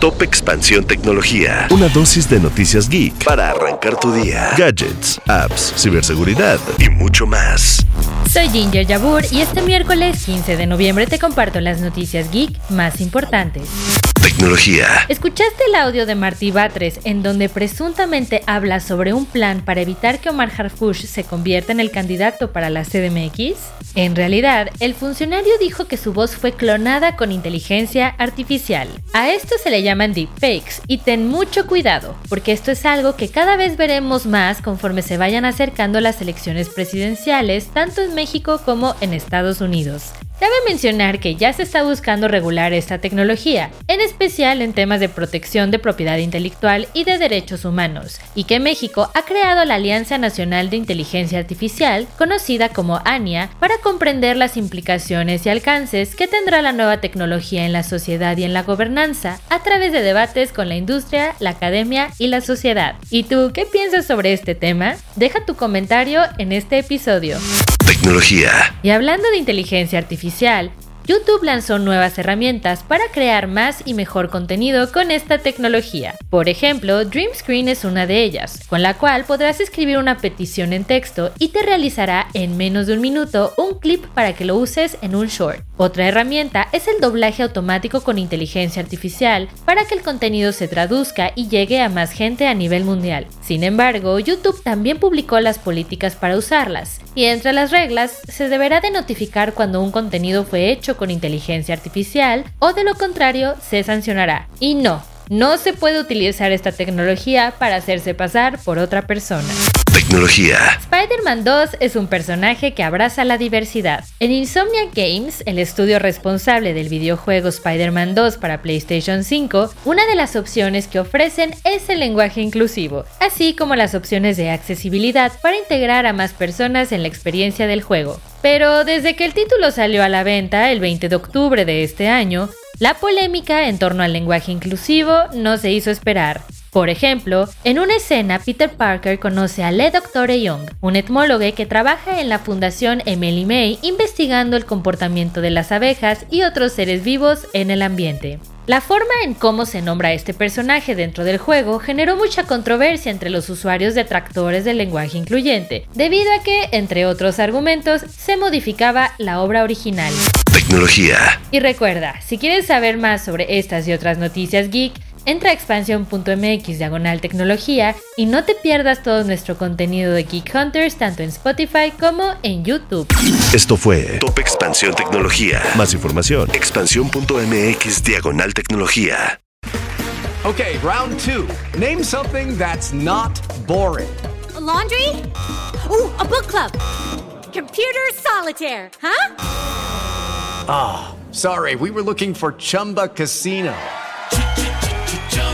Top Expansión Tecnología. Una dosis de noticias geek para arrancar tu día. Gadgets, apps, ciberseguridad y mucho más. Soy Ginger Yabur y este miércoles 15 de noviembre te comparto las noticias geek más importantes. Tecnología. ¿Escuchaste el audio de Marty Batres en donde presuntamente habla sobre un plan para evitar que Omar Harfush se convierta en el candidato para la CDMX? En realidad, el funcionario dijo que su voz fue clonada con inteligencia artificial. A esto se le llaman deepfakes y ten mucho cuidado, porque esto es algo que cada vez veremos más conforme se vayan acercando las elecciones presidenciales, tanto en México como en Estados Unidos. Cabe mencionar que ya se está buscando regular esta tecnología, en especial en temas de protección de propiedad intelectual y de derechos humanos, y que México ha creado la Alianza Nacional de Inteligencia Artificial, conocida como ANIA, para comprender las implicaciones y alcances que tendrá la nueva tecnología en la sociedad y en la gobernanza, a través de debates con la industria, la academia y la sociedad. ¿Y tú qué piensas sobre este tema? Deja tu comentario en este episodio. Tecnología. Y hablando de inteligencia artificial, YouTube lanzó nuevas herramientas para crear más y mejor contenido con esta tecnología. Por ejemplo, Dream Screen es una de ellas, con la cual podrás escribir una petición en texto y te realizará en menos de un minuto un clip para que lo uses en un short. Otra herramienta es el doblaje automático con inteligencia artificial para que el contenido se traduzca y llegue a más gente a nivel mundial. Sin embargo, YouTube también publicó las políticas para usarlas, y entre las reglas se deberá de notificar cuando un contenido fue hecho con inteligencia artificial o de lo contrario se sancionará. Y no, no se puede utilizar esta tecnología para hacerse pasar por otra persona. Tecnología. Spider-Man 2 es un personaje que abraza la diversidad. En Insomnia Games, el estudio responsable del videojuego Spider-Man 2 para PlayStation 5, una de las opciones que ofrecen es el lenguaje inclusivo, así como las opciones de accesibilidad para integrar a más personas en la experiencia del juego. Pero desde que el título salió a la venta el 20 de octubre de este año, la polémica en torno al lenguaje inclusivo no se hizo esperar. Por ejemplo, en una escena Peter Parker conoce a Le Doctore Young, un etmólogo que trabaja en la Fundación Emily May investigando el comportamiento de las abejas y otros seres vivos en el ambiente. La forma en cómo se nombra este personaje dentro del juego generó mucha controversia entre los usuarios detractores del lenguaje incluyente, debido a que, entre otros argumentos, se modificaba la obra original. Tecnología. Y recuerda, si quieres saber más sobre estas y otras noticias geek, entra a expansión.mx diagonal tecnología y no te pierdas todo nuestro contenido de Geek Hunters tanto en Spotify como en YouTube. Esto fue Top Expansión Tecnología. Más información. Expansión.mx diagonal tecnología. Okay, round two. Name something that's not boring. A laundry? Ooh, a book club. Computer solitaire, huh? Ah, sorry, we were looking for Chumba Casino.